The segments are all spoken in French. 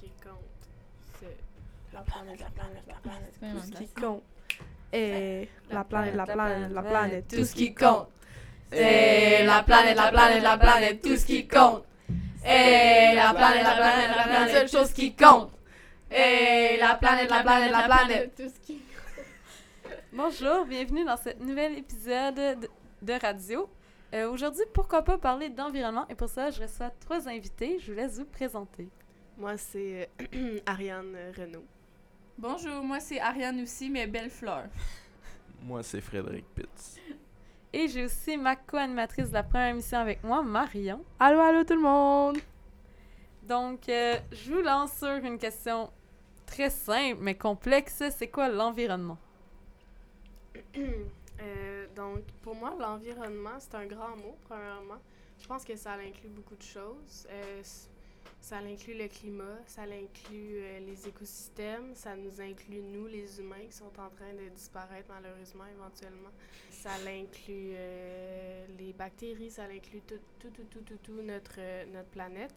qui compte, c'est la planète, la planète, la planète, tout ce qui compte. Et la planète, la planète, la planète, tout ce qui compte. C'est la planète, la planète, la planète, tout ce qui compte. Et la planète, la planète, la planète, seule chose qui compte. Et la planète, la planète, la planète. tout ce qui Bonjour, bienvenue dans ce nouvel épisode de, de radio. Euh, Aujourd'hui, pourquoi pas parler d'environnement et pour ça, je reçois trois invités. Je vous laisse vous présenter. Moi, c'est euh, Ariane Renaud. Bonjour, moi c'est Ariane aussi, mais belle fleur. Moi, c'est Frédéric Pitts. Et j'ai aussi ma co-animatrice de la première émission avec moi, Marion. Allô, allô tout le monde! Donc, euh, je vous lance sur une question très simple mais complexe. C'est quoi l'environnement? Euh, donc, pour moi, l'environnement, c'est un grand mot, premièrement. Je pense que ça inclut beaucoup de choses. Euh, ça inclut le climat, ça inclut euh, les écosystèmes, ça nous inclut nous, les humains, qui sont en train de disparaître malheureusement éventuellement. Ça inclut euh, les bactéries, ça inclut tout, tout, tout, tout, tout, tout notre, euh, notre planète,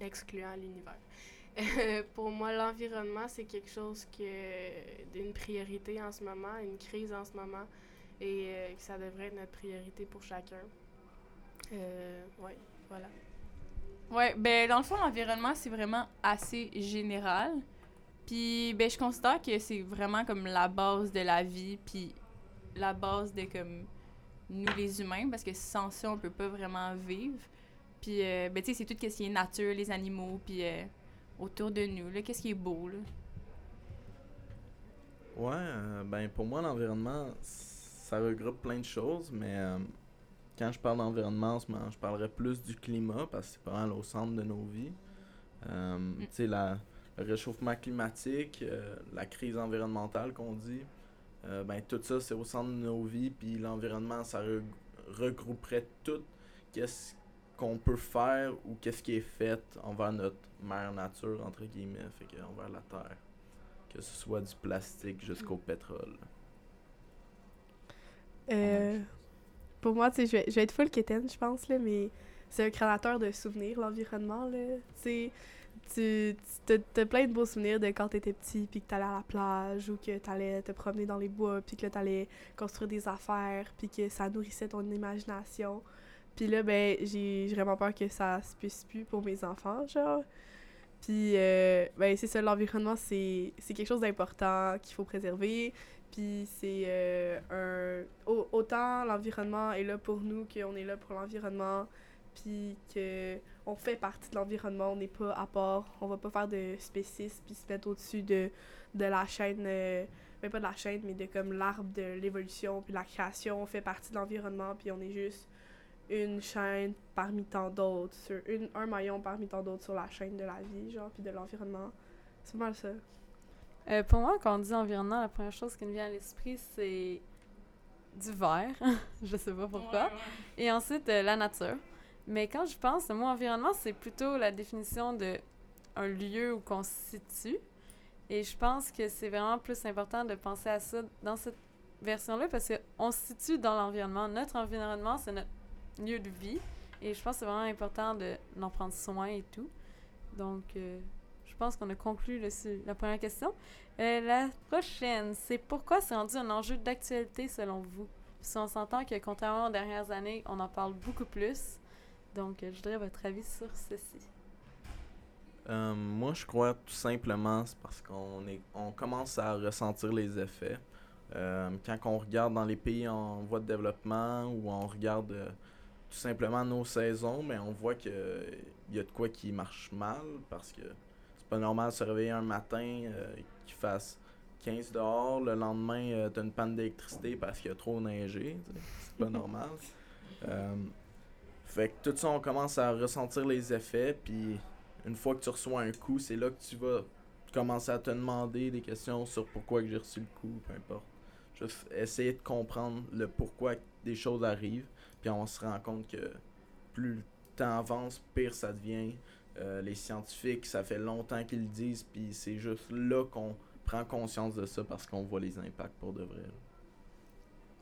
excluant l'univers. Pour moi, l'environnement, c'est quelque chose que d'une priorité en ce moment, une crise en ce moment, et que ça devrait être notre priorité pour chacun. Ouais, voilà. Ouais, ben dans le fond, l'environnement, c'est vraiment assez général. Puis, ben je considère que c'est vraiment comme la base de la vie, puis la base de comme nous les humains, parce que sans ça, on peut pas vraiment vivre. Puis, euh, ben tu sais, c'est tout ce qui est nature, les animaux, puis euh, autour de nous, là, qu'est-ce qui est beau, là? Ouais, euh, ben pour moi, l'environnement, ça regroupe plein de choses, mais quand je parle d'environnement, je parlerais plus du climat parce que c'est pas mal au centre de nos vies. Euh, Tu sais, la- le réchauffement climatique, euh, la crise environnementale qu'on dit, euh, ben tout ça, c'est au centre de nos vies, puis l'environnement, ça re- regrouperait tout qu'est-ce qu'on peut faire ou qu'est-ce qui est fait envers notre mère nature, entre guillemets, fait que envers la Terre. Que ce soit du plastique jusqu'au pétrole. Euh, pour moi, tu sais, je vais, être full quétaine, je pense, là, mais c'est un créateur de souvenirs, l'environnement, là. Tu tu t'as plein de beaux souvenirs de quand t'étais petit, puis que t'allais à la plage, ou que t'allais te promener dans les bois, puis que t'allais construire des affaires, puis que ça nourrissait ton imagination. Puis là, ben, j'ai vraiment peur que ça se puisse plus pour mes enfants, genre. Puis, euh, ben, c'est ça, l'environnement, c'est quelque chose d'important qu'il faut préserver. Puis c'est euh, un... au- autant l'environnement est là pour nous qu'on est là pour l'environnement, puis que on fait partie de l'environnement, on n'est pas à part, on va pas faire de spécisme puis se mettre au-dessus de, de la chaîne, euh, ben pas de la chaîne, mais de comme l'arbre de l'évolution puis la création, on fait partie de l'environnement, puis on est juste une chaîne parmi tant d'autres, un maillon parmi tant d'autres sur la chaîne de la vie, genre, puis de l'environnement. C'est mal ça. Euh, pour moi, quand on dit environnement, la première chose qui me vient à l'esprit, c'est du verre. je sais pas pourquoi. Et ensuite, euh, la nature. Mais quand je pense, le mot environnement, c'est plutôt la définition de un lieu où on se situe. Et je pense que c'est vraiment plus important de penser à ça dans cette version-là parce qu'on se situe dans l'environnement. Notre environnement, c'est notre lieu de vie. Et je pense que c'est vraiment important de- d'en prendre soin et tout. Donc, euh, pense qu'on a conclu le la première question. Euh, la prochaine, c'est pourquoi c'est rendu un enjeu d'actualité selon vous? Si on s'entend que contrairement aux dernières années, on en parle beaucoup plus. Donc, euh, je voudrais votre avis sur ceci. Euh, moi, je crois tout simplement c'est parce qu'on on commence à ressentir les effets. Quand on regarde dans les pays en voie de développement ou on regarde tout simplement nos saisons, mais on voit que il y a de quoi qui marche mal parce que pas normal de se réveiller un matin euh, qu'il fasse 15 dehors, le lendemain euh, t'as une panne d'électricité parce qu'il y a trop neigé. C'est pas normal. Euh, fait que tout ça, on commence à ressentir les effets, puis une fois que tu reçois un coup, c'est là que tu vas commencer à te demander des questions sur pourquoi que j'ai reçu le coup, peu importe. Juste essayer de comprendre le pourquoi des choses arrivent, puis on se rend compte que plus le temps avance, pire ça devient. Euh, les scientifiques, ça fait longtemps qu'ils le disent, puis c'est juste là qu'on prend conscience de ça parce qu'on voit les impacts pour de vrai.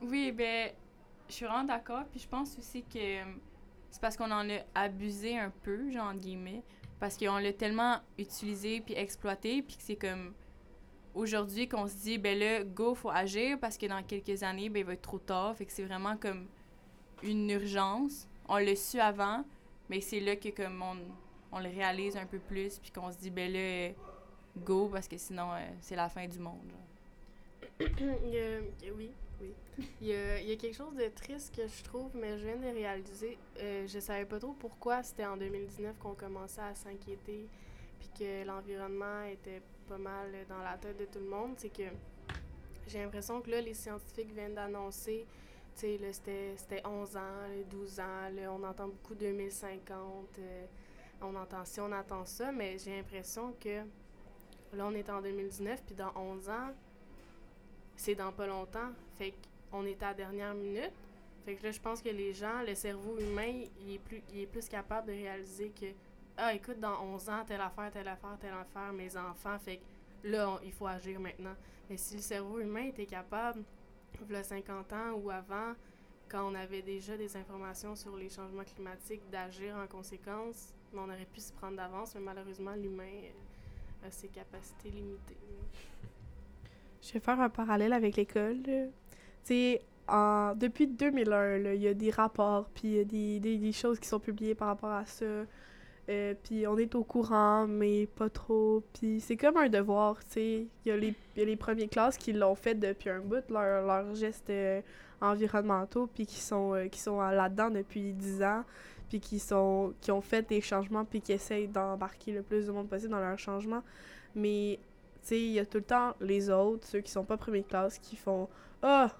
Oui, ben, je suis vraiment d'accord. Puis je pense aussi que euh, c'est parce qu'on en a abusé un peu, genre, entre guillemets. parce qu'on l'a tellement utilisé puis exploité, puis que c'est comme aujourd'hui qu'on se dit, ben là, go, faut agir parce que dans quelques années, ben, il va être trop tard. Fait que c'est vraiment comme une urgence. On l'a su avant, mais c'est là que comme on, on le réalise un peu plus, puis qu'on se dit, ben là, go, parce que sinon, euh, c'est la fin du monde. oui, oui. Il y, a, y, a, quelque chose de triste que je trouve, mais je viens de réaliser. Euh, je savais pas trop pourquoi c'était en 2019 qu'on commençait à s'inquiéter, puis que l'environnement était pas mal dans la tête de tout le monde. C'est que j'ai l'impression que là, les scientifiques viennent d'annoncer, c'était 11 ans, 12 ans, là, on entend beaucoup 2050, euh, on entend ci, on attend ça, mais j'ai l'impression que là, on est en 2019, puis dans 11 ans, c'est dans pas longtemps. Fait qu'on est à la dernière minute. Fait que là, je pense que les gens, le cerveau humain, il est plus, il est plus capable de réaliser que, ah, écoute, dans 11 ans, telle affaire, telle affaire, telle affaire, mes enfants, fait que là, il faut agir maintenant. Mais si le cerveau humain était capable, a 50 ans ou avant, quand on avait déjà des informations sur les changements climatiques, d'agir en conséquence, on aurait pu se prendre d'avance, mais malheureusement, l'humain a ses capacités limitées. Je vais faire un parallèle avec l'école. Tu en, depuis 2001, il y a des rapports, puis il y a des, des, des, choses qui sont publiées par rapport à ça. Euh, puis on est au courant, mais pas trop. Puis c'est comme un devoir, tu sais. Il y, a les, y a les premières classes qui l'ont fait depuis un bout, leurs leur gestes euh, environnementaux, puis qui sont, euh, qui sont là-dedans depuis 10 ans, puis qui, sont, qui ont fait des changements, puis qui essayent d'embarquer le plus de monde possible dans leurs changements. Mais sais, il y a tout le temps les autres, ceux qui sont pas première classe, qui font Ah,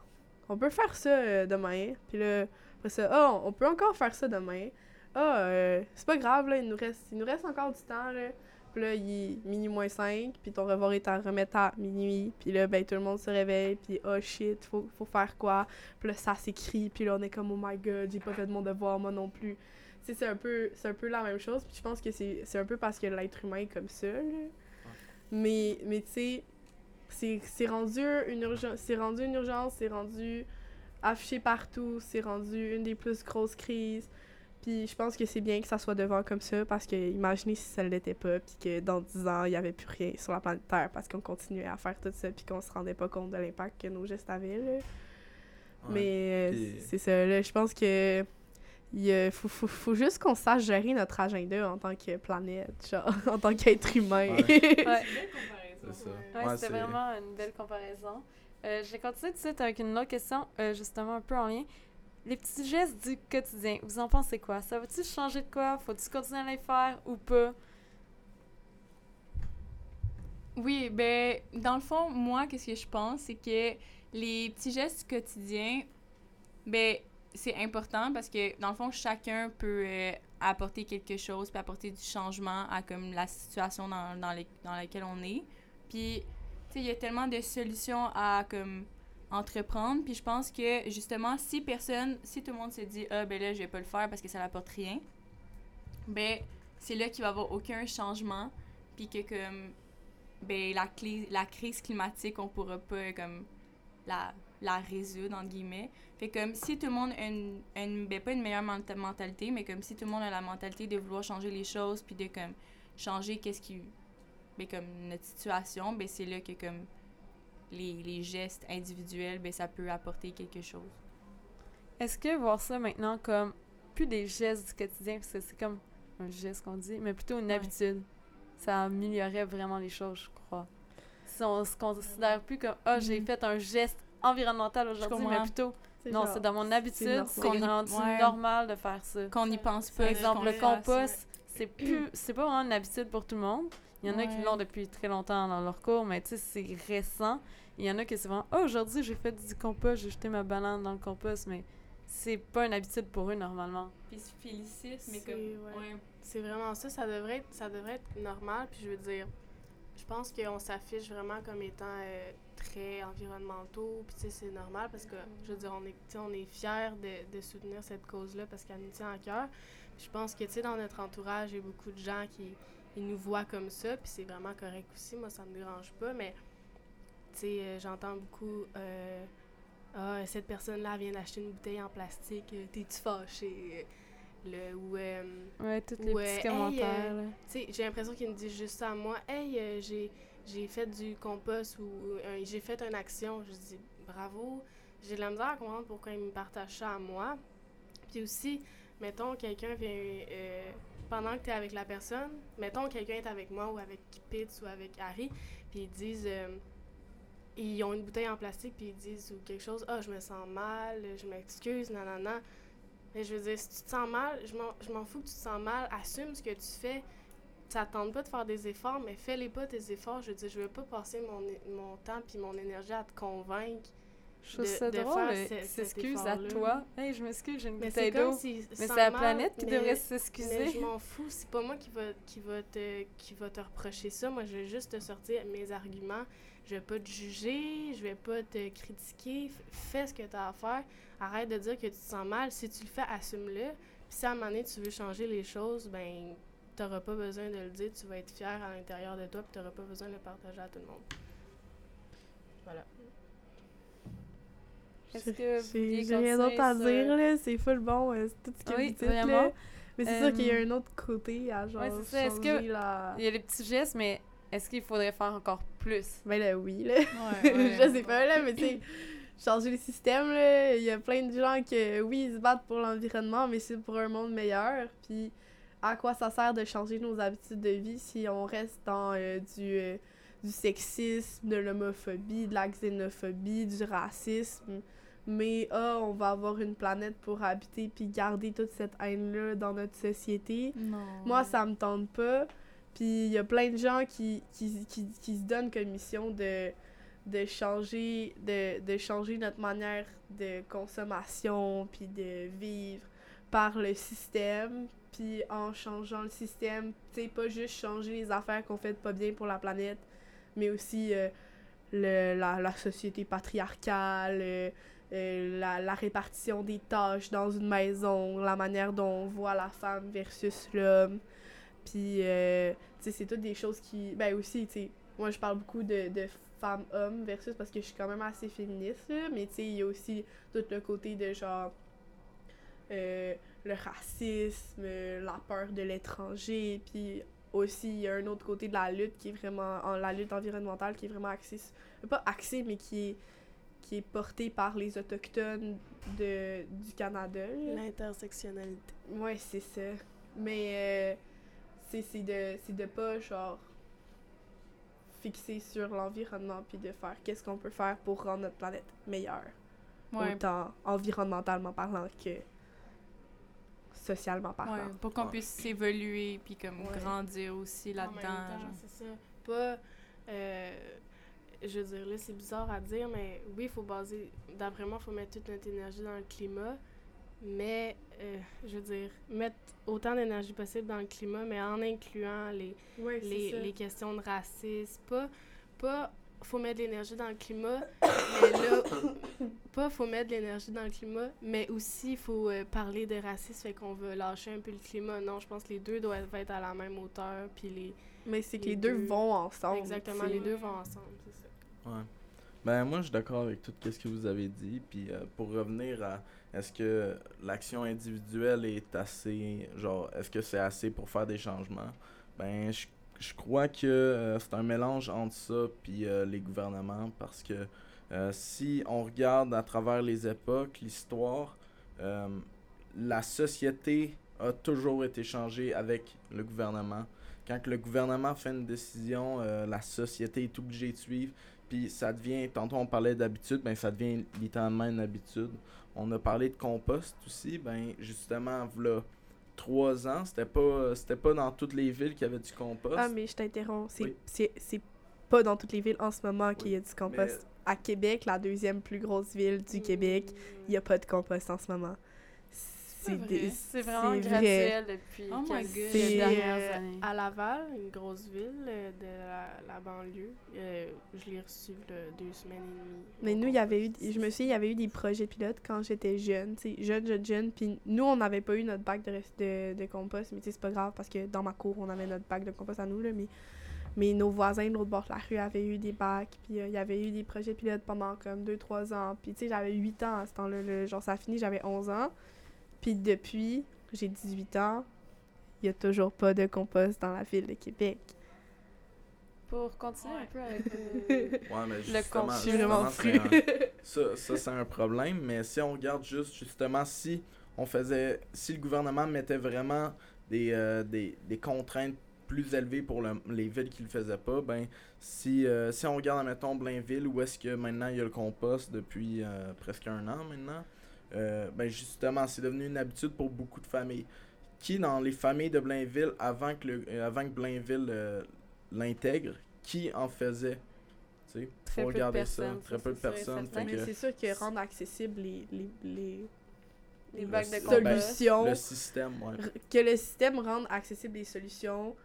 on peut faire ça euh, demain. Puis là, après ça, Ah, on peut encore faire ça demain. Ah, euh, c'est pas grave, là, il nous, reste, il nous reste encore du temps, là. Puis là, il est minuit moins 5, puis ton revoir est à remettre à minuit. Puis là, ben, tout le monde se réveille, puis oh shit, faut, faut faire quoi? Puis là, ça s'écrit, puis là, on est comme oh my god, j'ai pas fait de mon devoir, moi non plus. C'est un, peu, un peu la même chose, puis je pense que c'est un peu parce que l'être humain est comme ça, là. Mais, mais tu sais, c'est rendu une urgence, c'est rendu une urgence, c'est rendu affiché partout, c'est rendu une des plus grosses crises. Puis je pense que c'est bien que ça soit devant comme ça parce que imaginez si ça ne l'était pas puis que dans 10 ans, il n'y avait plus rien sur la planète Terre parce qu'on continuait à faire tout ça puis qu'on se rendait pas compte de l'impact que nos gestes avaient. Mais euh, c'est ça, là, je pense que il faut, faut, faut, juste qu'on sache gérer notre agenda en tant que planète, genre, en tant qu'être humain. Ouais. ouais. Ouais, c'était vraiment une belle comparaison. Euh, je vais continuer tout de suite avec une autre question, euh, justement un peu en lien. Les petits gestes du quotidien, vous en pensez quoi? Ça va-tu changer de quoi? Faut-tu continuer à les faire ou pas? Oui, ben, dans le fond, moi, qu'est-ce que je pense, c'est que les petits gestes quotidiens, ben, c'est important parce que, dans le fond, chacun peut euh, apporter quelque chose, puis apporter du changement à comme la situation dans, dans, les, dans laquelle on est. Puis, tu sais, il y a tellement de solutions à comme entreprendre. Puis je pense que, justement, si personne, si tout le monde se dit « Ah, ben là, je vais pas le faire parce que ça n'apporte rien », ben c'est là qu'il va y avoir aucun changement. Puis que, comme, ben la, la crise climatique, on pourra pas, comme, la la résoudre, entre guillemets. Fait comme si tout le monde a une, une ben, pas une meilleure mentalité, mais comme si tout le monde a la mentalité de vouloir changer les choses, puis de comme changer qu'est-ce qui. Ben, comme notre situation, ben c'est là que comme les, les gestes individuels, ben ça peut apporter quelque chose. Est-ce que voir ça maintenant comme plus des gestes du quotidien, parce que c'est comme un geste qu'on dit, mais plutôt une habitude, ça améliorerait vraiment les choses, je crois. Si on se considère plus comme ah, oh, j'ai mm-hmm. fait un geste environnemental aujourd'hui, mais plutôt. Non, c'est dans mon habitude, c'est rendu normal de faire ça. Qu'on n'y pense pas. Par exemple, le compost, c'est plus, c'est pas vraiment une habitude pour tout le monde. Il y en a qui l'ont depuis très longtemps dans leur cours, mais tu sais, c'est récent. Il y en a qui c'est vraiment, oh, aujourd'hui, j'ai fait du compost, j'ai jeté ma banane dans le compost, mais c'est pas une habitude pour eux normalement. Puis ils se félicitent, mais comme. Ouais. C'est vraiment ça, ça devrait, être, ça devrait être normal. Puis je veux dire, je pense qu'on s'affiche vraiment comme étant euh, très environnementaux. Puis, tu sais, c'est normal parce que, je veux dire, on est, on est fiers de, de, soutenir cette cause-là parce qu'elle nous tient à cœur. Je pense que, tu sais, dans notre entourage, il y a beaucoup de gens qui ils nous voient comme ça. Puis, c'est vraiment correct aussi. Moi, ça me dérange pas. Mais, tu sais, euh, j'entends beaucoup. Euh, ah, cette personne-là vient d'acheter une bouteille en plastique. T'es-tu fâché? Ou, euh, Ouais, tous les ou, petits euh, hey, commentaires. euh, sais, j'ai l'impression qu'ils me disent juste ça à moi. Hey, j'ai, j'ai fait du compost ou j'ai fait une action. Je dis bravo. J'ai de la misère à comprendre pourquoi ils me partagent ça à moi. Puis aussi, mettons, quelqu'un vient. pendant que tu es avec la personne, mettons, quelqu'un est avec moi ou avec Pitts ou avec Harry, puis ils disent. ils ont une bouteille en plastique, puis ils disent ou quelque chose. Ah, je me sens mal, je m'excuse, nanana. Mais je veux dire, si tu te sens mal, je m'en- fous que tu te sens mal. Assume ce que tu fais. Ça te tente pas de faire des efforts, mais fais-les pas tes efforts. Je veux dire, je veux pas passer mon, mon temps puis mon énergie à te convaincre. Je trouve ça de drôle, euh, s'excusent à toi. Hey, je m'excuse, j'ai une Mais bouteille d'eau. si. Mais c'est la planète qui devrait Mais s'excuser. je m'en fous, c'est pas moi qui va, qui, va te, qui va te reprocher ça. Moi, je vais juste te sortir mes arguments. Je vais pas te juger, je vais pas te critiquer. Fais ce que tu as à faire. Arrête de dire que tu te sens mal. Si tu le fais, assume-le. Puis si à un moment donné, tu veux changer les choses, ben t'auras pas besoin de le dire. Tu vas être fier à l'intérieur de toi, puis t'auras pas besoin de le partager à tout le monde. Voilà. Est-ce que vous J'ai rien d'autre à dire, là. C'est full bon, euh, c'est tout ce que Oui, vous dites, vraiment. là. Mais c'est sûr qu'il y a Euh, un autre côté à genre ouais, c'est ça. Est-ce changer que- la... Il y a les petits gestes, mais est-ce qu'il faudrait faire encore plus? Ben là, oui, là. Ouais, ouais. je sais pas, là, mais tu sais, changer le système, là, il y a plein de gens que, oui, ils se battent pour l'environnement, mais c'est pour un monde meilleur. Puis, à quoi ça sert de changer nos habitudes de vie si on reste dans euh, du, euh, du sexisme, de l'homophobie, de la xénophobie, du racisme? Mais, ah, on va avoir une planète pour habiter puis garder toute cette haine-là dans notre société. Non. Moi, ça me tente pas. Puis il y a plein de gens qui, qui, qui, qui se donnent comme mission de, de, changer, de, de changer notre manière de consommation puis de vivre par le système. Puis en changeant le système, tu sais, pas juste changer les affaires qu'on fait pas bien pour la planète, mais aussi euh, le, la, la société patriarcale, euh, euh, la, la répartition des tâches dans une maison, la manière dont on voit la femme versus l'homme. Puis, euh, tu sais, c'est toutes des choses qui. Ben aussi, tu sais, moi je parle beaucoup de, de femmes-hommes versus parce que je suis quand même assez féministe, là, mais tu sais, il y a aussi tout le côté de genre. euh, le racisme, la peur de l'étranger, puis aussi il y a un autre côté de la lutte qui est vraiment en, la lutte environnementale qui est vraiment axée pas axée mais qui est qui est portée par les autochtones de du Canada. L'intersectionnalité. Ouais, c'est ça. Mais euh, c'est c'est de c'est de pas genre fixer sur l'environnement puis de faire qu'est-ce qu'on peut faire pour rendre notre planète meilleure, Ouais, autant environnementalement parlant que socialement parlant. ouais, pour qu'on Ouais. puisse évoluer puis comme Ouais. grandir aussi là-dedans. c'est ça. Pas. euh, je veux dire, là, c'est bizarre à dire, mais oui, il faut baser. D'après moi, il faut mettre toute notre énergie dans le climat. Mais, euh, je veux dire, mettre autant d'énergie possible dans le climat, mais en incluant les, Ouais, les, les questions de racisme. Pas. Pas faut mettre de l'énergie dans le climat, mais là, pas faut mettre de l'énergie dans le climat, mais aussi il faut euh, parler de racisme, fait qu'on veut lâcher un peu le climat. Non, je pense que les deux doivent être à la même hauteur, puis les... Mais c'est que Les les deux deux. vont ensemble. Exactement, les deux vont ensemble, c'est ça. Ouais. Ben moi je suis d'accord avec tout ce que vous avez dit. Puis euh, pour revenir à est-ce que l'action individuelle est assez genre est-ce que c'est assez pour faire des changements? Ben je, je crois que euh, c'est un mélange entre ça puis euh, les gouvernements parce que si on regarde à travers les époques, l'histoire, la société a toujours été changée avec le gouvernement. Quand le gouvernement fait une décision, la société est obligée de suivre. Puis ça devient, tantôt on parlait d'habitude, ben ça devient littéralement une habitude. On a parlé de compost aussi, ben justement, voilà trois ans, c'était pas, c'était pas dans toutes les villes qu'il y avait du compost. Ah, mais je t'interromps. C'est Oui. c'est- c'est pas dans toutes les villes en ce moment qu'il y a du Mais- compost. À Québec, la deuxième plus grosse ville du Québec, il n'y a pas de compost en ce moment. C'est vrai. C'est vraiment vrai. graduel depuis Oh my quelques God. C'est, dernières euh, années. à Laval, une grosse ville euh, de la, la banlieue. Euh, je l'ai reçu deux semaines et demie. Mais nous, il y avait eu, je me souviens, il y avait eu des projets pilotes quand j'étais jeune, tu sais, jeune, jeune, jeune. Puis nous, on n'avait pas eu notre bac de, rest- de, de compost, mais tu sais, c'est pas grave parce que dans ma cour, on avait notre bac de compost à nous, là. Mais, mais nos voisins de l'autre bord de la rue avaient eu des bacs, puis euh, il y avait eu des projets pilotes pendant comme 2-3 ans. Puis tu sais, j'avais 8 ans à ce temps-là, là. genre ça a fini, j'avais 11 ans. Puis depuis, j'ai 18 ans, il y a toujours pas de compost dans la ville de Québec. Pour continuer Ouais. un peu avec euh, Ouais, mais Le justement, un- ça, ça c'est un problème. Mais si on regarde juste, justement, si on faisait, si le gouvernement mettait vraiment des, euh, des, des contraintes plus élevées pour le- les villes qui le faisaient pas, ben, si, euh, si on regarde, mettons, Blainville, où est-ce que maintenant il y a le compost depuis euh, presque un an maintenant, euh, ben, justement, c'est devenu une habitude pour beaucoup de familles. Qui, dans les familles de Blainville, avant que, le, euh, avant que Blainville euh, l'intègre, qui en faisait? Tu sais, Très faut peu de regarder ça. personnes, Très ça, peu de c'est sûr et personnes. Mais que c'est sûr que rendre accessible les, les, les les bacs de compost. ben, solutions, le système, ouais. que le système rende accessible les solutions,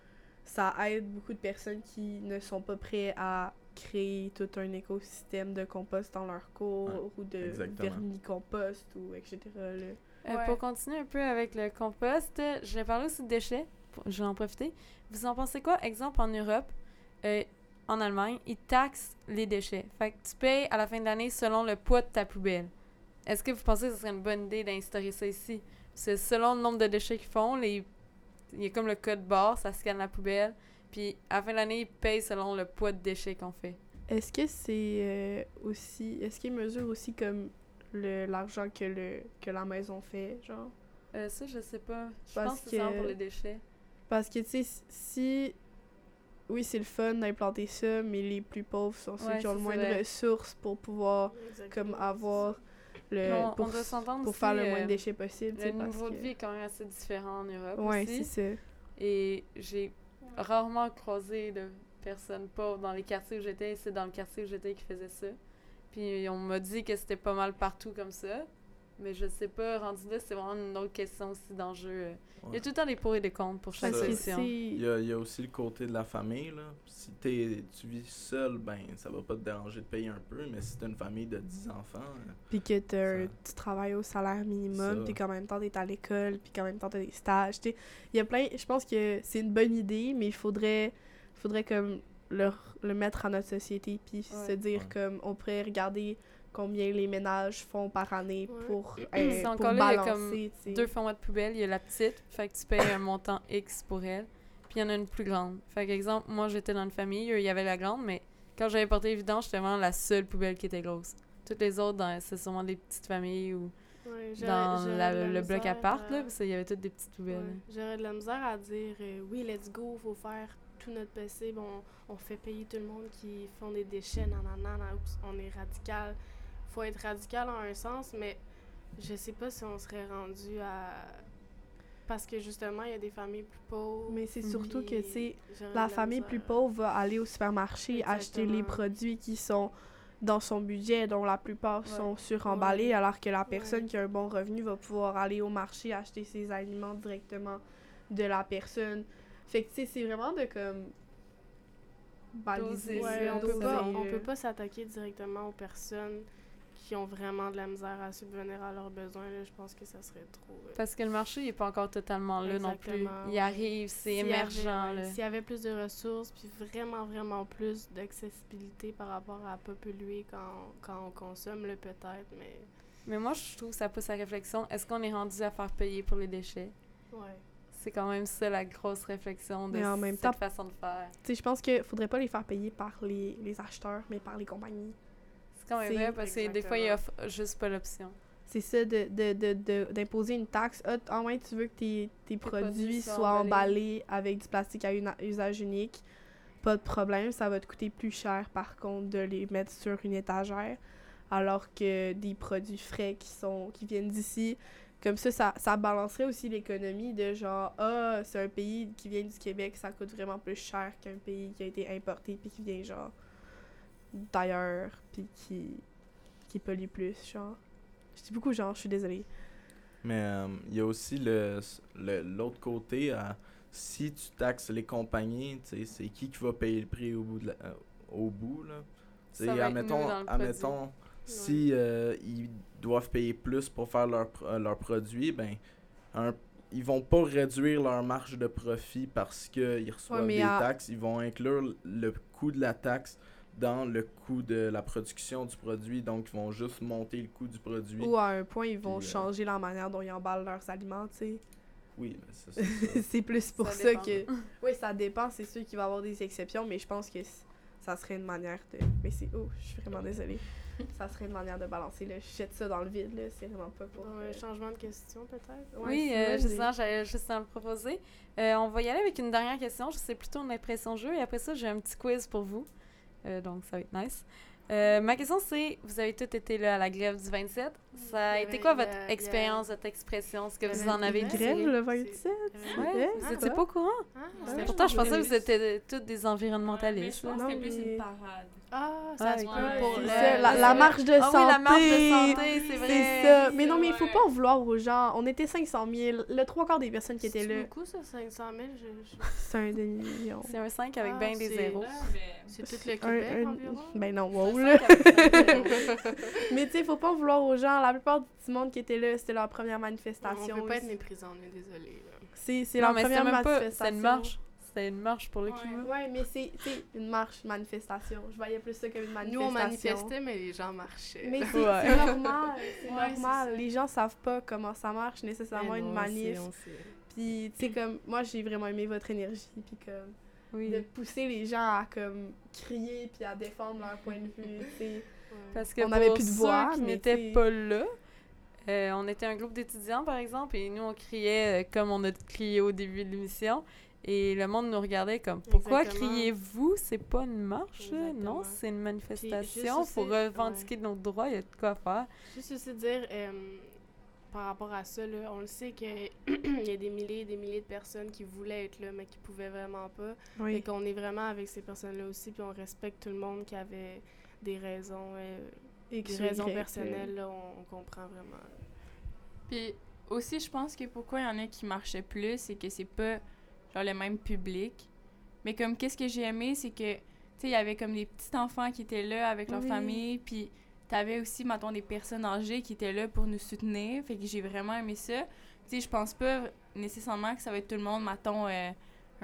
ça aide beaucoup de personnes qui ne sont pas prêts à créer tout un écosystème de compost dans leur cours Ouais, ou de exactement. vermicompost ou etc. là. Euh, Ouais. Pour continuer un peu avec le compost, je vais parler aussi de déchets. Je vais en profiter. Vous en pensez quoi? Exemple, en Europe, euh, en Allemagne, ils taxent les déchets. Fait que tu payes à la fin de l'année selon le poids de ta poubelle. Est-ce que vous pensez que ce serait une bonne idée d'instaurer ça ici? C'est selon le nombre de déchets qu'ils font, les... il y a comme le code barre, ça scanne la poubelle. Puis à la fin de l'année, ils payent selon le poids de déchets qu'on fait. Est-ce que c'est euh, aussi. Est-ce qu'ils mesurent aussi comme le l'argent que le que la maison fait, genre? Euh, ça, je sais pas. Je Parce pense que c'est pour les déchets. Parce que, tu sais, si. Oui, c'est le fun d'implanter ça, mais les plus pauvres sont ceux Ouais, qui ont le moins vrai. de ressources pour pouvoir, comme, avoir le. On- pour faire le moins euh, de déchets possible, Le sais, parce niveau de que- vie est quand même assez différent en Europe Ouais, aussi. c'est ça. Et j'ai rarement croisé de personnes pauvres dans les quartiers où j'étais. C'est dans le quartier où j'étais qui faisait ça. Puis on m'a dit que c'était pas mal partout comme ça. Mais je sais pas, rendu là, c'est vraiment une autre question aussi d'enjeu. Il y a tout le temps des pour et des contre pour chaque Ça. Il y a, il y a aussi le côté de la famille. Là. Si t'es, tu vis seul, ben ça va pas te déranger de payer un peu, mais si t'as une famille de 10 enfants, euh, Puis que Ça- tu travailles au salaire minimum, puis qu'en même temps t'es à l'école, puis qu'en même temps t'as des stages. tu sais. Il y a plein. Je pense que c'est une bonne idée, mais il faudrait, faudrait comme le, le mettre à notre société, puis se dire Ouais. comme on pourrait regarder combien les ménages font par année Ouais. pour, euh, pour encore là, il y a balancer. sais. Deux formats de poubelle, il y a la petite, fait que tu payes un montant X pour elle. Puis il y en a une plus grande. Fait exemple, moi j'étais dans une famille, il y avait la grande, mais quand j'avais porté les vidanges, j'étais vraiment la seule poubelle qui était grosse. Toutes les autres, dans- c'est sûrement des petites familles ou Ouais, dans la- la le bloc appart, à- là, parce qu'il y avait toutes des petites poubelles. Ouais, J'aurais de la misère à dire euh, oui, let's go, faut faire tout notre possible, on, on fait payer tout le monde qui font des déchets, nanana, nan, oups, on est radical. Faut être radical en un sens, mais je sais pas si on serait rendu à. Parce que justement, il y a des familles plus pauvres. Mais c'est surtout que, tu sais, la famille plus pauvre va aller au supermarché acheter les produits qui sont dans son budget, dont la plupart Ouais. sont suremballés, alors que la personne Ouais. qui a un bon revenu va pouvoir aller au marché acheter ses aliments directement de la personne. Fait que, tu sais, c'est vraiment de comme. baliser. On peut pas, on peut pas s'attaquer directement aux personnes qui ont vraiment de la misère à subvenir à leurs besoins. Là, je pense que ça serait trop. euh, Parce que le marché il est pas encore totalement là non plus. Il arrive, c'est émergent. S'il y avait plus de ressources, puis vraiment, vraiment plus d'accessibilité par rapport à pas polluer quand, quand on consomme, là, peut-être, mais... Mais moi, je trouve que ça pousse à réflexion. Est-ce qu'on est rendu à faire payer pour les déchets? Ouais. C'est quand même ça la grosse réflexion de Mais en même cette temps- façon de faire. Tu sais, je pense qu'il faudrait pas les faire payer par les, les acheteurs, mais par les compagnies. C'est quand même C'est- vrai parce que des fois, ils offrent juste pas l'option. C'est ça, de, de, de, de- d'imposer une taxe. Ah, t- ah ouais, tu veux que tes, tes produits soient emballés. emballés avec du plastique à usage unique. Pas de problème, ça va te coûter plus cher par contre de les mettre sur une étagère. Alors que des produits frais qui sont qui viennent d'ici, comme ça, ça, ça balancerait aussi l'économie de genre Ah, c'est un pays qui vient du Québec, ça coûte vraiment plus cher qu'un pays qui a été importé puis qui vient genre d'ailleurs puis qui, qui pollue plus, genre. Je dis beaucoup genre, je suis désolée. Mais euh, il y a aussi le le- l'autre côté. euh, si tu taxes les compagnies, c'est qui qui va payer le prix au bout de la- euh, au bout là. Ça va être admettons, nous dans le admettons si euh, ils doivent payer plus pour faire leur euh, leurs produits, ben un- ils vont pas réduire leur marge de profit parce qu'ils reçoivent des à- taxes. Ils vont inclure le coût de la taxe dans le coût de la production du produit. Donc, ils vont juste monter le coût du produit. Ou à un point, ils vont Puis, euh, changer la manière dont ils emballent leurs aliments, tu sais. Oui, mais c'est c'est ça. c'est plus pour Ça que. Oui, ça dépend, c'est sûr qu'il va y avoir des exceptions, mais je pense que ça serait une manière de. Mais c'est. Oh, je suis vraiment désolée. ça serait une manière de balancer, là. Je jette ça dans le vide, là. C'est vraiment pas pour. Un euh, changement de question, peut-être? ouais, oui, euh, justement, j'allais juste à le proposer. Euh, on va y aller avec une dernière question. C'est plutôt une impression jeu. Et après ça, j'ai un petit quiz pour vous. Euh, donc, ça va être nice. Euh, ma question, c'est vous avez tous été là à la grève du 27. Ça a Il été quoi il votre il expression, votre expression, ce que il vous en avez tiré? Grève le 27? Ouais, Ouais, vous ah, étiez quoi? pas au courant? Ah, Pourtant, je pensais que vous étiez toutes des Mais environnementalistes. je pense Non, que c'était plus une parade. Ah, Ah, ça se peut Ouais, pour C'est le- ça, la, c'est marche de Ah santé. oui, la marche de santé, c'est vrai. C'est ça. Mais non, mais il Ouais, faut pas en vouloir aux gens. On était 500 000. Le trois quarts des personnes qui étaient C'est là, beaucoup, ça, 500 000? Je- je- c'est un demi-million. C'est un 5 avec Ah, bien des c'est- zéros. C'est tout le Un- Québec un- environ? Ben non, wow, là. Mais tu sais, faut pas en vouloir aux gens. La plupart du monde qui était là, c'était leur première On manifestation. peut pas être méprisant, on est désolé. C'est c'est leur mais première même manifestation. C'était une marche. C'était une marche pour le Ouais. climat. Ouais, mais c'est une marche, manifestation. Je voyais plus ça comme une Nous, manifestation. on manifestait, mais les gens marchaient. Mais c'est Ouais. c'est normal, c'est Ouais, c'est normal. ça. Les gens savent pas comment ça marche nécessairement Mais une non, manif. c'est- on sait. Puis tu sais comme moi j'ai vraiment aimé votre énergie puis comme Oui. de pousser les gens à comme crier puis à défendre leur point de vue, tu sais. Parce que On pour avait plus de voix, qui mais n'étaient pas là, euh, on était un groupe d'étudiants, par exemple, et nous, on criait euh, comme on a crié au début de l'émission. Et le monde nous regardait comme Pourquoi Exactement. criez-vous? C'est pas une marche. Exactement. non, c'est une manifestation. aussi- Faut revendiquer nos droits, il y a de quoi faire. Juste aussi dire, euh, par rapport à ça, là, on le sait qu'il y a des milliers et des milliers de personnes qui voulaient être là, mais qui pouvaient vraiment pas. Et qu'on est vraiment avec ces personnes-là aussi, puis on respecte tout le monde qui avait des raisons, euh, des raisons personnelles, là, on, on comprend vraiment. Puis aussi, je pense que pourquoi il y en a qui marchaient plus, c'est que c'est pas genre le même public. Mais comme qu'est-ce que j'ai aimé, c'est que tu sais, il y avait comme des petits enfants qui étaient là avec leur Oui. famille, puis t'avais aussi mettons des personnes âgées qui étaient là pour nous soutenir, fait que j'ai vraiment aimé ça. Tu sais, je pense pas nécessairement que ça va être tout le monde mettons euh,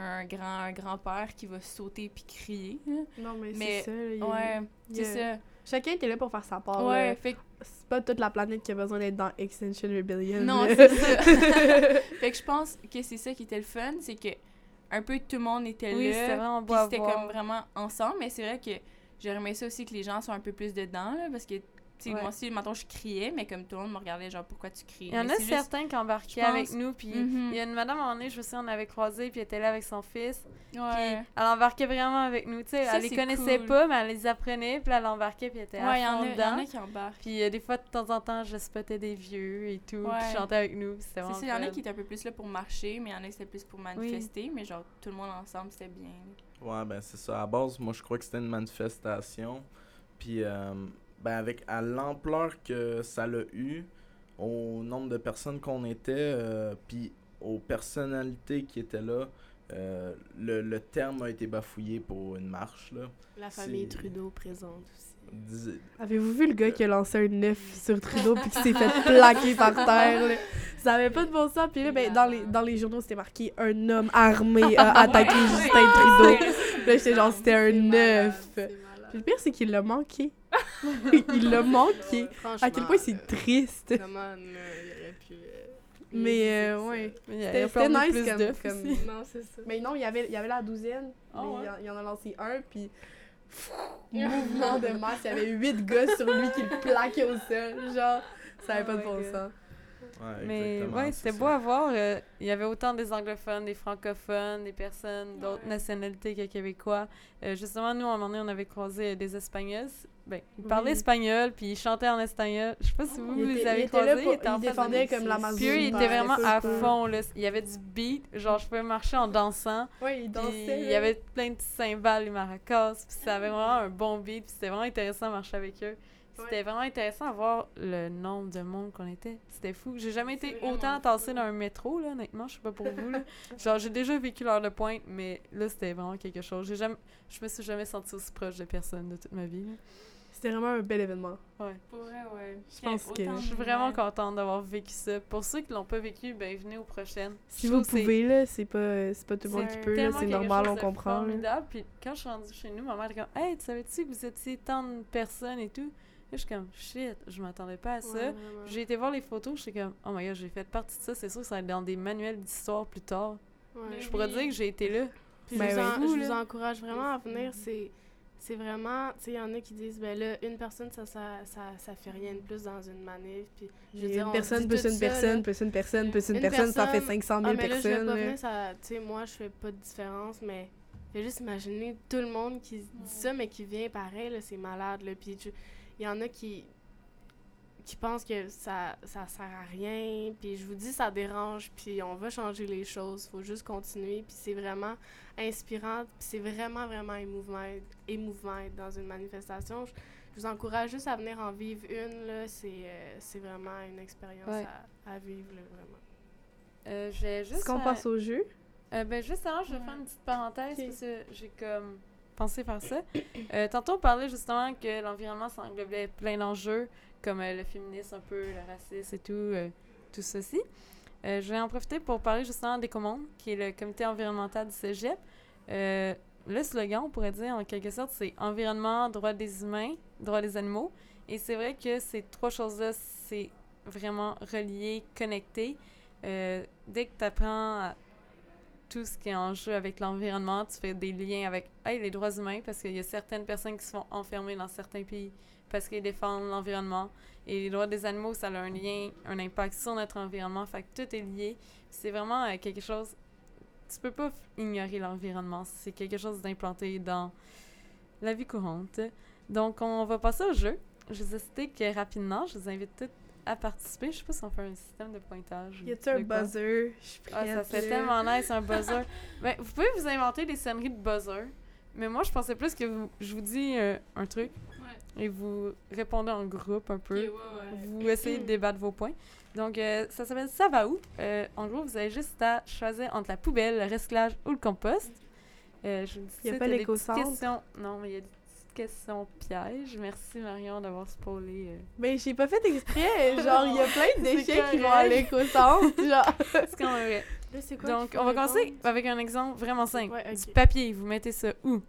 un grand un grand-père qui va sauter puis crier. Non mais, Mais- c'est ça. là, il y a- Ouais, c'est ça. Chacun était là pour faire sa part. Ouais, là. fait C'est pas toute la planète qui a besoin d'être dans Extinction Rebellion. Non, c'est ça. fait que je pense que c'est ça qui était le fun, c'est que un peu tout le monde était Oui, c'était là. vraiment Puis c'était comme vraiment ensemble, mais c'est vrai que j'aurais aimé ça aussi que les gens soient un peu plus dedans, là, parce que, sais, Ouais. moi aussi, maintenant je criais, mais comme tout le monde me regardait, genre, pourquoi tu cries? Il y en Mais a juste- certains qui embarquaient pense- avec nous, puis Mhm. il y a une madame à un moment donné, je souviens, on avait croisé, puis elle était là avec son fils. Puis Ouais. elle embarquait vraiment avec nous, tu sais. Elle les connaissait cool. pas, mais elle les apprenait, puis elle embarquait, puis elle était à Ouais, il y, en a- y en dedans. a qui embarquent. Puis euh, des fois, de temps en temps, je spottais des vieux et tout, Ouais. qui chantaient avec nous, c'était vraiment il y en a qui étaient un peu plus là pour marcher, mais il y en a qui étaient plus pour manifester, mais genre, tout le monde ensemble, c'était bien. Ouais, ben c'est ça. À base, moi, je crois que c'était une manifestation. Puis, euh, ben avec à l'ampleur que ça l'a eu, au nombre de personnes qu'on était, euh, puis aux personnalités qui étaient là, euh, le, le terme a été bafouillé pour une marche, là. La famille Trudeau présente aussi. Dis- Avez-vous vu le gars qui a lancé un œuf sur Trudeau puis qui s'est fait plaquer par terre? là? Ça avait pas de bon sens. Puis là, ben, dans, les, dans les journaux, c'était marqué un homme armé a attaqué Justin Trudeau. Là, j'étais genre, c'était un C'est malade, œuf. c'est Puis malade. le pire, c'est qu'il l'a manqué. il l'a manqué. À quel point c'est Franchement, triste. euh, Comment, là, il aurait pu... euh, Mais, euh, ouais. Mais il y a- C'était- y nice plus comme- comme- aussi. Non, c'est ça. Mais non, il y avait, il y avait la douzaine. Ah mais ouais? il, en, il en a lancé un, puis mouvement de masse, il y avait huit gars sur lui qui le plaquaient au sol. Genre, ça avait Oh pas de bon God. sens. Ouais, Mais ouais, c'était ça. beau à voir. euh, Il y avait autant des anglophones, des francophones, des personnes d'autres Ouais. nationalités que québécois. Euh, justement, nous, à un moment donné, on avait croisé euh, des Espagnols. Ben, ils parlaient Oui. espagnol, puis ils chantaient en espagnol. Je sais pas si vous, Il vous était- les avez il était là pour- en il de défendait comme l'Amazonie. Puis Ouais, étaient vraiment à fond. Là. Il y avait du beat. Genre, je pouvais marcher en dansant. Ouais, il Puis dansait. il y avait plein de petits cymbales et maracas. Puis ça avait vraiment un bon beat. Puis c'était vraiment intéressant de marcher avec eux. C'était vraiment intéressant à voir le nombre de monde qu'on était. C'était fou. J'ai jamais été autant tassée dans un métro, là, honnêtement. Je sais pas pour vous. Là. Genre, j'ai déjà vécu l'heure de pointe, mais là, c'était vraiment quelque chose. J'ai jamais... Je me suis jamais sentie aussi proche de personne de toute ma vie. là. C'était vraiment un bel événement. Ouais. Pour vrai, ouais. Je pense que- Je suis vraiment contente d'avoir vécu ça. Pour ceux qui l'ont pas vécu, ben venez aux prochaines. Si Je vous pouvez, là, c'est pas, c'est pas tout le monde qui peut, là, c'est normal, chose on comprend. là. formidable. Puis quand je suis rendue chez nous, ma mère était comme Hey, tu savais-tu que vous étiez tant de personnes et tout? Je suis comme, shit, je m'attendais pas à ça. Ouais. J'ai été voir les photos, je suis comme, oh my god, j'ai fait partie de ça. C'est sûr que ça va être dans des manuels d'histoire plus tard. Je pourrais oui. dire que j'ai été là. Puis Ben je, vous, en- je vous là. encourage vraiment à venir. C'est, c'est vraiment. Tu sais, il y en a qui disent, ben là, une personne, ça, ça, ça, ça fait rien de plus dans une manif. Puis, je veux dire, Une on personne plus une ça, là. personne, plus une personne, plus une Une personne, ça fait personne- 500 Ah, 000 mais là, je vais personnes. pas là. venir, ça. Tu sais, moi, je fais pas de différence, mais. Fais juste imaginer tout le monde qui dit ça, mais qui vient pareil, là, c'est malade, là. Puis, il y en a qui qui pensent que ça, ça sert à rien, puis je vous dis, ça dérange, puis on va changer les choses, faut juste continuer, puis c'est vraiment inspirant, puis c'est vraiment, vraiment émouvant, émouvant être dans une manifestation. Je, je vous encourage juste à venir en vivre une, là, c'est euh, c'est vraiment une expérience Ouais. à, à vivre, là, vraiment. Euh, j'ai juste. Est-ce qu'on passe au jeu? Euh, ben, juste avant, je vais Ouais. faire une petite parenthèse parce que j'ai comme pensé faire ça. Euh, tantôt, on parlait justement que l'environnement, ça englobait plein d'enjeux, comme euh, le féminisme un peu, le racisme et tout, euh, tout ceci. Euh, je vais en profiter pour parler justement d'Écomonde, qui est le comité environnemental du cégep. Le slogan, on pourrait dire en quelque sorte, c'est environnement, droits des humains, droits des animaux. Et c'est vrai que ces trois choses-là, c'est vraiment relié, connecté. Dès que tu apprends tout ce qui est en jeu avec l'environnement, tu fais des liens avec hey, les droits humains parce qu'il y a certaines personnes qui se font enfermer dans certains pays parce qu'ils défendent l'environnement. Et les droits des animaux, ça a un lien, un impact sur notre environnement. Fait que tout est lié. C'est vraiment euh, quelque chose. Tu peux pas ignorer l'environnement. C'est quelque chose d'implanté dans la vie courante. Donc, on va passer au jeu. Je vous explique rapidement. Je vous invite toutes à participer. Je sais pas si on fait un système de pointage. Y a-tu un buzzer? Je suis. Ah, ça serait tellement nice, un buzzer. ben, vous pouvez vous inventer des sonneries de buzzer. Mais moi, je pensais plus que vous, je vous dis euh, un truc et vous répondez en groupe un peu. Vous essayez de débattre vos points. Donc, euh, ça s'appelle Ça va où? Euh, en gros, vous avez juste à choisir entre la poubelle, le recyclage ou le compost. Euh, je vous dis Y a ça, pas l'éco-centre? petites questions. Non, mais il y a des petites questions pièges. Merci, Marion, d'avoir spoilé. euh. Ben, j'ai pas fait exprès. Genre, il y a plein de déchets qui vont à l'éco-centre. Genre. C'est quand même vrai. Là, c'est quoi Donc, on va commencer avec un exemple vraiment simple. Ouais, Du papier, vous mettez ça où?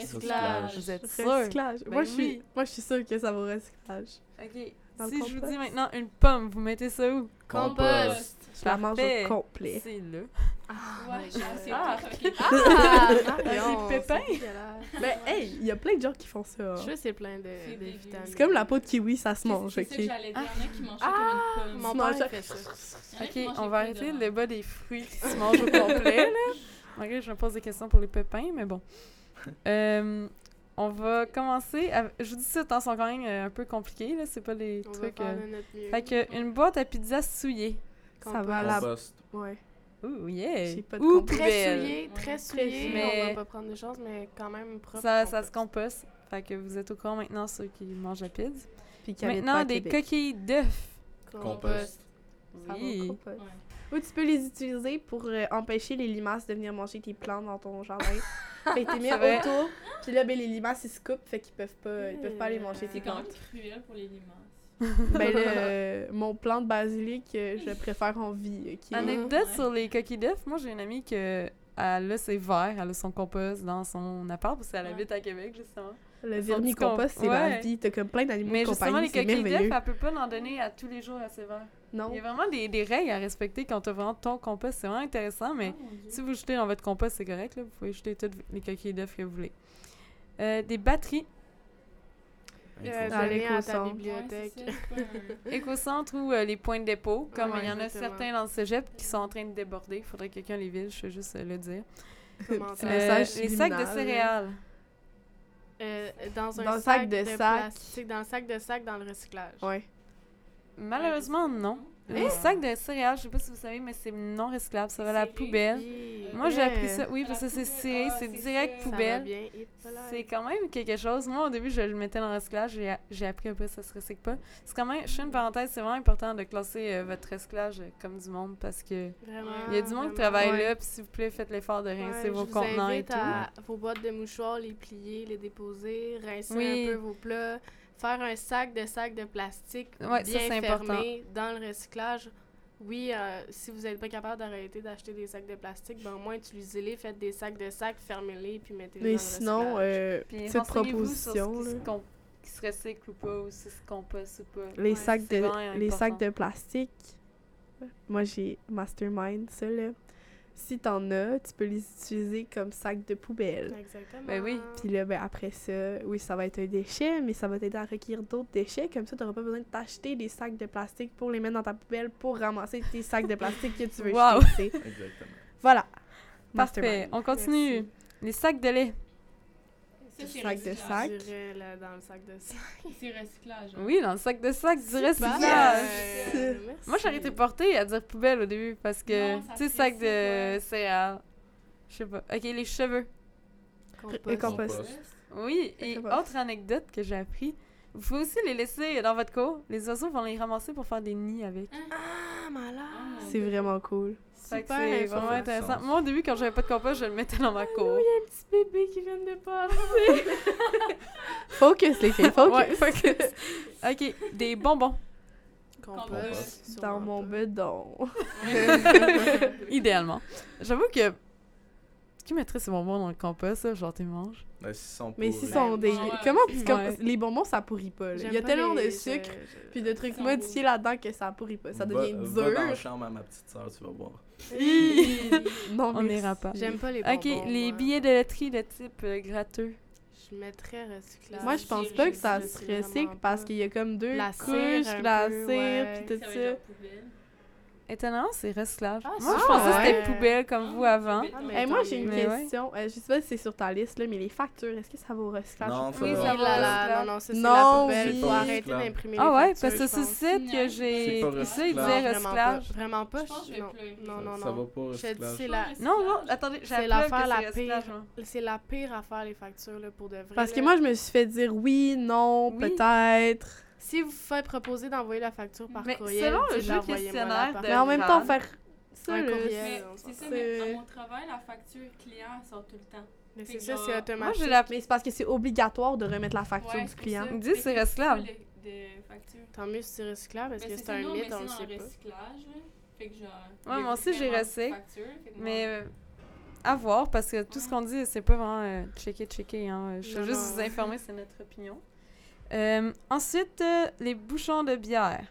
Recyclage. Vous êtes sûr? Recyclage. Ben moi, je suis, moi, je suis sûre que ça va au recyclage. Ok. Dans le si je vous dis compost. maintenant une pomme, vous mettez ça où? Compost. Je la mange au complet. C'est là. Ah, Ouais, c'est God. Ah. ok. Ah, Marion, les pépins. c'est dégueulasse. Ben, hey, il y a plein de gens qui font ça. hein. Je sais, c'est plein de, C'est de vitamines. C'est comme la peau de kiwi, ça se C'est- mange, C'est ça que ok? j'allais dire? Il y en a qui mangent ça Ah, comme une Mon pomme. mange père fait ça. Ok, on va arrêter le débat des fruits qui se mangent au complet, là. Ok, je me pose des questions pour les pépins, mais bon. Euh, on va commencer. Je vous dis ça, temps sont quand même euh, un peu compliqués, là. C'est pas des va trucs. faire euh, de notre mieux. Fait que une boîte à pizza souillée. Ça va à la. Compost. Ouais. Ouh, yeah! Pas de Ou compost. Très souillé, très souillé. Mais- On va pas prendre des choses, mais quand même propre. Ça, ça se compost. composte. Fait que vous êtes au courant maintenant, ceux qui mangent la pizza. Puis qui Maintenant, des Québec. coquilles d'œufs. Compost. Ça va au Oui. compost. Ou tu peux les utiliser pour euh, empêcher les limaces de venir manger tes plantes dans ton jardin. fait que t'es mis autour, puis là, ben, les limaces, ils se coupent, fait qu'ils peuvent pas, ils peuvent pas aller manger tes C'est quand même plantes. cruel pour les limaces. ben euh, mon plant de basilic, euh, je le préfère en vie. ok? Anecdote Ouais. sur les coquilles d'œufs. Moi, j'ai une amie que elle a ses verres, elle a son compost dans son appart parce qu'elle Ouais. habite à Québec, justement. Le vermicompost, c'est com- la ouais. vie. T'as comme plein d'animaux Mais de justement, les compagnie, c'est coquilles d'œufs, elle peut pas en donner à tous les jours à ses verres. Non. Il y a vraiment des, des règles à respecter quand tu as vraiment ton compost. C'est vraiment intéressant, mais si vous jetez dans votre compost, c'est correct. Là. Vous pouvez jeter toutes les coquilles d'œufs que vous voulez. Euh, des batteries, Euh, Dans l'éco-centre. écocentres ou euh, les points de dépôt. Comme Ouais, il y en a certains dans le cégep qui sont en train de déborder. Il faudrait que quelqu'un les vide, je vais juste euh, le dire. Euh, les sacs de céréales. Euh, dans un Dans sac, sac de de, sac. plastique, dans le sac de sac dans le recyclage. Ouais. Malheureusement, non. Les sacs de céréales, je sais pas si vous savez, mais c'est non recyclable. Ça va à la poubelle. Moi, j'ai appris ça, oui, parce que c'est serré, Ah, c'est direct ça. Ça va poubelle. C'est quand même quelque chose. Moi, au début, je le mettais dans le recyclage. J'ai, appris un peu ça se recycle pas. C'est quand même, je fais une parenthèse, c'est vraiment important de classer euh, votre recyclage euh, comme du monde parce que Vraiment, il y a du monde qui travaille Ouais. là. Puis s'il vous plaît, faites l'effort de rincer Ouais, vos je vous contenants et tout. à vos boîtes de mouchoirs, les plier, les déposer, rincer Oui. un peu vos plats, faire un sac de sacs de plastique Ouais, ça, bien c'est important. fermé dans le recyclage. Oui, euh, si vous n'êtes pas capable d'arrêter d'acheter des sacs de plastique, ben au moins utilisez-les, faites des sacs de sacs, fermez-les, puis mettez-les Mais dans le sinon, recyclage. euh, Puis petite renseignez-vous sur ce proposition, qui là. qui se recycle ou pas, ou si se composte ou pas. Les Ouais, sacs de les sacs important. de plastique. Moi j'ai mastermind ça là. Si t'en as, tu peux les utiliser comme sacs de poubelle. Exactement. Ben oui, Puis là, ben après ça, oui, ça va être un déchet, mais ça va t'aider à recueillir d'autres déchets. Comme ça, t'auras pas besoin de t'acheter des sacs de plastique pour les mettre dans ta poubelle pour ramasser tes sacs de plastique que tu veux Wow. jeter. Exactement. Voilà. Parfait. On continue. Merci. Les sacs de lait. Ça, c'est Sac de recyclage. sac. Je dirais là, dans le sac de sac. C'est recyclage. hein. Oui, dans le sac de sac, du recyclage. Euh. Moi, j'ai été portée à dire poubelle au début parce que, tu sais, sac de céréales. Je sais pas. Ok, les cheveux. Et compost. Compost. Oui, et Compost. autre anecdote que j'ai appris, vous pouvez aussi les laisser dans votre cour. Les oiseaux vont les ramasser pour faire des nids avec. Ah, malade. C'est vraiment cool. C'est vraiment intéressant. Moi, au début, quand j'avais pas de compost, je le mettais dans ma cour. Petit bébé qui vient de passer. Focus, les filles, focus. Ouais, focus. ok, des bonbons. Compost. Dans mon bedon. Idéalement. J'avoue que. Qui mettrait ces bonbons dans le compost, là, genre tu manges? Ben, s'ils sont Mais pas- si Ben, sont des. ouais. Comment. comme- Ouais. Les bonbons, ça pourrit pas. là. Il y a tellement les- de sucre je- puis de trucs modifiés là-dedans que ça pourrit pas. Ça Va- devient Va dans la dur. chambre à ma petite soeur, tu vas voir. Non, On n'ira pas. J'aime pas les bonbons. Ok, les billets de loterie de type euh, gratteux. Je mettrais recyclage. Moi, je pense pas que ça se recycle parce qu'il y a comme deux La cire, couches, un la peu, cire, ouais. puis tout Ça Étonnamment, c'est recyclage. Ah, Moi, je pensais que c'était poubelle comme vous avant. Ah, mais Hey, moi, j'ai une. Mais ouais. question. Euh, je sais pas si c'est sur ta liste, là, mais les factures, est-ce que ça va au recyclage? Non, ça Oui, va. ça Oui, va. recyclage. non, non, ça, c'est Non, la poubelle. c'est Faut pas arrêter d'imprimer Ah les ouais, factures, parce que pense. site que j'ai ça, il disait Non, vraiment pas. recyclage. Vraiment pas. Je pense que je vais non. Non, non, Ça va pas au recyclage. la... Non, non, attendez, C'est l'affaire que la pire. C'est la pire affaire, les factures, là, pour de vrai. Parce que moi, je me suis fait dire oui, non, Oui. peut-être. Si vous faites proposer d'envoyer la facture par Mais courriel, selon le jeu questionnaire par- de- Mais en même temps, faire ça, on c'est ça, mais à mon travail, la facture client sort tout le temps. Mais c'est ça, c'est Moi, automatique. j'ai la Mais c'est parce que c'est obligatoire de remettre la facture Ouais, du client. ça. Ils disent c'est recyclable. de- de. Tant mieux si c'est recyclable, parce Mais que c'est un mythe, on le sait pas. recyclage. Fait que genre. Ouais, moi aussi, j'ai recyclé, Mais moi, euh, à voir, parce que tout ce qu'on dit, c'est pas vraiment euh, checker, checker. Hein. Je veux juste non. vous informer, c'est notre opinion. Euh, ensuite, euh, les bouchons de bière.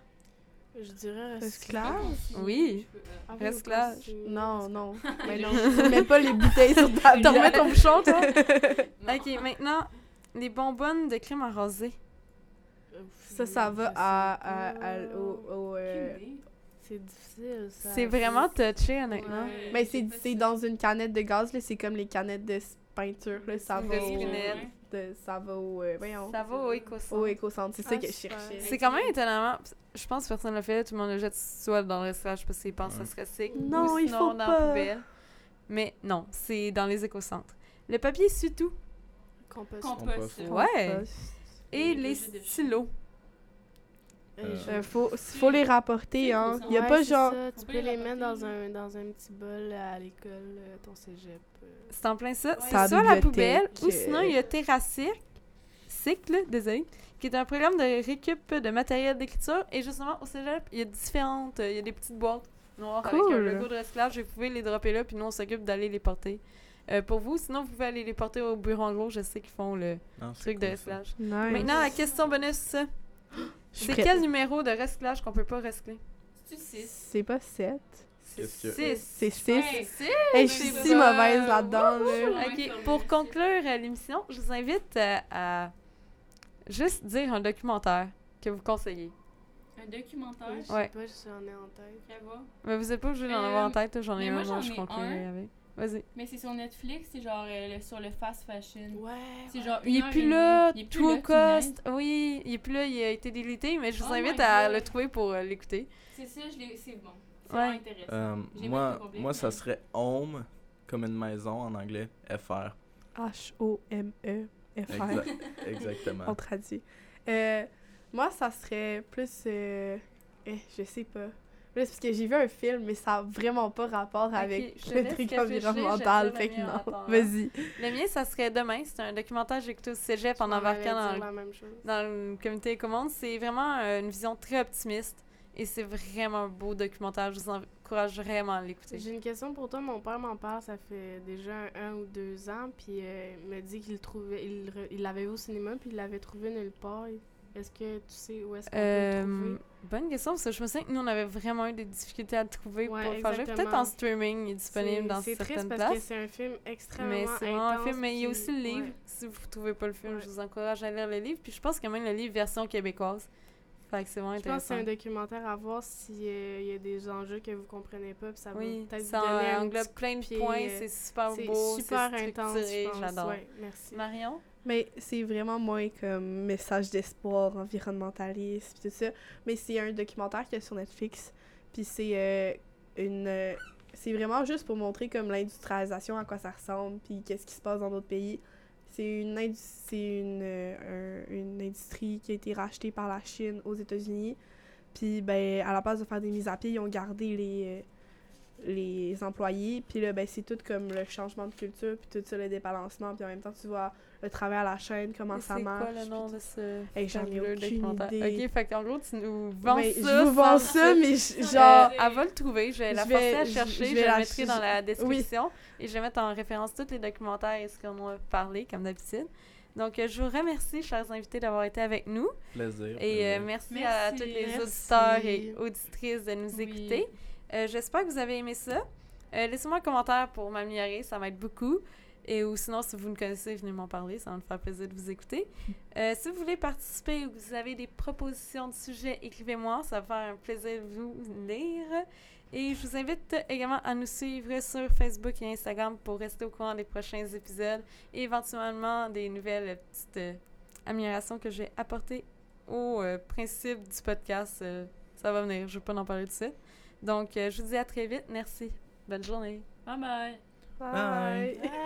Je dirais recyclage. Oui. Ah Recyclage. pensez- Non, non. Mais non, mets pas les bouteilles sur ta T'en remets ton bouchon, toi? Ok, maintenant, les bonbonnes de crème arrosée. Ça, ça va à, pas. à- à- au... euh. C'est difficile, ça. C'est vraiment touché, honnêtement. Ouais. Mais c'est dans une canette de gaz, là. C'est comme les canettes de peinture, là. Ça va au... de- Ça va au... euh, voyons. Ça va au éco Au éco-centre. C'est ça Ah, que je cherchais. C'est quand même étonnamment. Je pense que personne ne l'a fait. Tout le monde le jette soit dans le recyclage parce qu'ils pensent que ça se recycle. Non, ou il sinon faut dans la pas. poubelle. Mais non, c'est dans les éco-centres. Le papier sutout Compost. Compost. Compost. Ouais. Compost. et Les stylos. Euh, Euh, faut, faut les rapporter, hein. Il y a Ouais, pas c'est genre... ça, Tu peux les les mettre dans un, dans un petit bol à l'école, euh, ton cégep. euh. C'est en plein ça. Ouais. C'est soit la poubelle ou sinon euh. il y a Terracycle, cycle, désolé, qui est un programme de récup de matériel d'écriture. Et justement, au cégep, il y a différentes. Il y a des petites boîtes noires avec Cool. un logo de recyclage. Vous pouvez les dropper là, puis nous on s'occupe d'aller les porter. Euh, pour vous, sinon vous pouvez aller les porter au bureau en gros. Je sais qu'ils font le Non, truc de cool, ça. recyclage. Nice. Maintenant, la question bonus. Je C'est quel numéro de recyclage qu'on peut pas recycler? C'est-tu 6? C'est pas 7. Qu'est-ce que- Six. C'est 6. Ouais, c'est- Hey, je suis c'est si ça. mauvaise là-dedans, là. Ok, pour conclure euh, l'émission, je vous invite euh, à juste dire un documentaire que vous conseillez. Un documentaire? Je sais Ouais. pas, j'en ai en tête. Mais vous êtes pas obligé d'en Euh, avoir en tête, là, j'en ai un, moi, je ai conclurai avec. Vas-y. Mais c'est sur Netflix, c'est genre euh, le- sur le fast fashion. Ouais. C'est genre Il une est plus là. Il est plus tout là, au cost. Oui, il est plus là, il a été délité, mais je vous Oh invite à God. le trouver pour euh, l'écouter. C'est ça, je l'ai- c'est bon. C'est Ouais. vraiment intéressant. Euh, moi, moi, ça serait home, comme une maison en anglais, FR. H-O-M-E-F-R. Exact- exactement. On traduit. Euh, moi, ça serait plus. euh, eh, je sais pas. Là, c'est parce que j'ai vu un film, mais ça a vraiment pas rapport avec le truc environnemental. Fait que non. attendant. Vas-y. Le mien, ça serait demain. C'est un documentaire que j'ai écouté au cégep en embarquant dans, dans le comité des commandes. C'est vraiment euh, une vision très optimiste et c'est vraiment un beau documentaire. Je vous encourage vraiment à l'écouter. J'ai une question pour toi. Mon père m'en parle, ça fait déjà un, un ou deux ans, puis euh, il me dit qu'il trouvait, il re- il l'avait vu au cinéma, puis il l'avait trouvé nulle part. Est-ce que tu sais où est-ce qu'on peut le Euh, trouver? bonne question, parce que je me souviens que nous, on avait vraiment eu des difficultés à le trouver Ouais, pour faire jouer. Peut-être exactement. en streaming, il est disponible dans C'est triste certaines parce places. que c'est un film extrêmement Mais c'est vraiment un intense, film. Mais il y a aussi le livre. ouais. Si vous ne trouvez pas le film, Ouais. je vous encourage à lire le livre. Puis je pense qu'il y a même le livre version québécoise. Fait que c'est vraiment Je pense que c'est intéressant. un documentaire à voir s'il y a des enjeux que vous comprenez pas, puis ça Oui, peut-être vous ça donner un englobe plein de points. euh, C'est super C'est beau. super c'est intense, je pense. J'adore. Merci. Marion? Mais c'est vraiment moins comme message d'espoir environnementaliste tout ça. Mais c'est un documentaire qui est sur Netflix. Puis c'est euh, une. euh, c'est vraiment juste pour montrer comme l'industrialisation, à quoi ça ressemble, puis qu'est-ce qui se passe dans d'autres pays. C'est une, c'est une, euh, un- une industrie qui a été rachetée par la Chine aux États-Unis. Puis, ben, à la place de faire des mises à pied, ils ont gardé les, les employés. Puis là, ben, c'est tout comme le changement de culture, puis tout ça, le débalancement. Puis en même temps, tu vois le travail à la chaîne, comment Et ça C'est marche. quoi le nom de ce Hey, j'en ai aucune documentaire? idée. Ok, fait qu'en gros, tu nous vends ça. je vous vends ça, mais je- genre. elle va le trouver, je vais la forcer à chercher, je vais la mettrai dans la oui. description et je vais mettre en référence tous les documentaires et ce qu'on a parlé, comme d'habitude. Donc, euh, je vous remercie, chers invités, d'avoir été avec nous. Plaisir. Et euh, merci, Merci, à tous les auditeurs et auditrices de nous Oui. écouter. Euh, J'espère que vous avez aimé ça. Euh, Laissez-moi un commentaire pour m'améliorer, ça m'aide beaucoup. Et ou sinon, si vous me connaissez, venez m'en parler, ça va me faire plaisir de vous écouter. Euh, si vous voulez participer ou que vous avez des propositions de sujets, écrivez-moi, ça va me faire un plaisir de vous lire. Et je vous invite également à nous suivre sur Facebook et Instagram pour rester au courant des prochains épisodes et éventuellement des nouvelles petites euh, améliorations que j'ai apportées au euh, principe du podcast. ça va venir, je ne vais pas en parler tout de suite. Donc, euh, je vous dis à très vite. Merci. Bonne journée. Bye bye. Bye. Bye.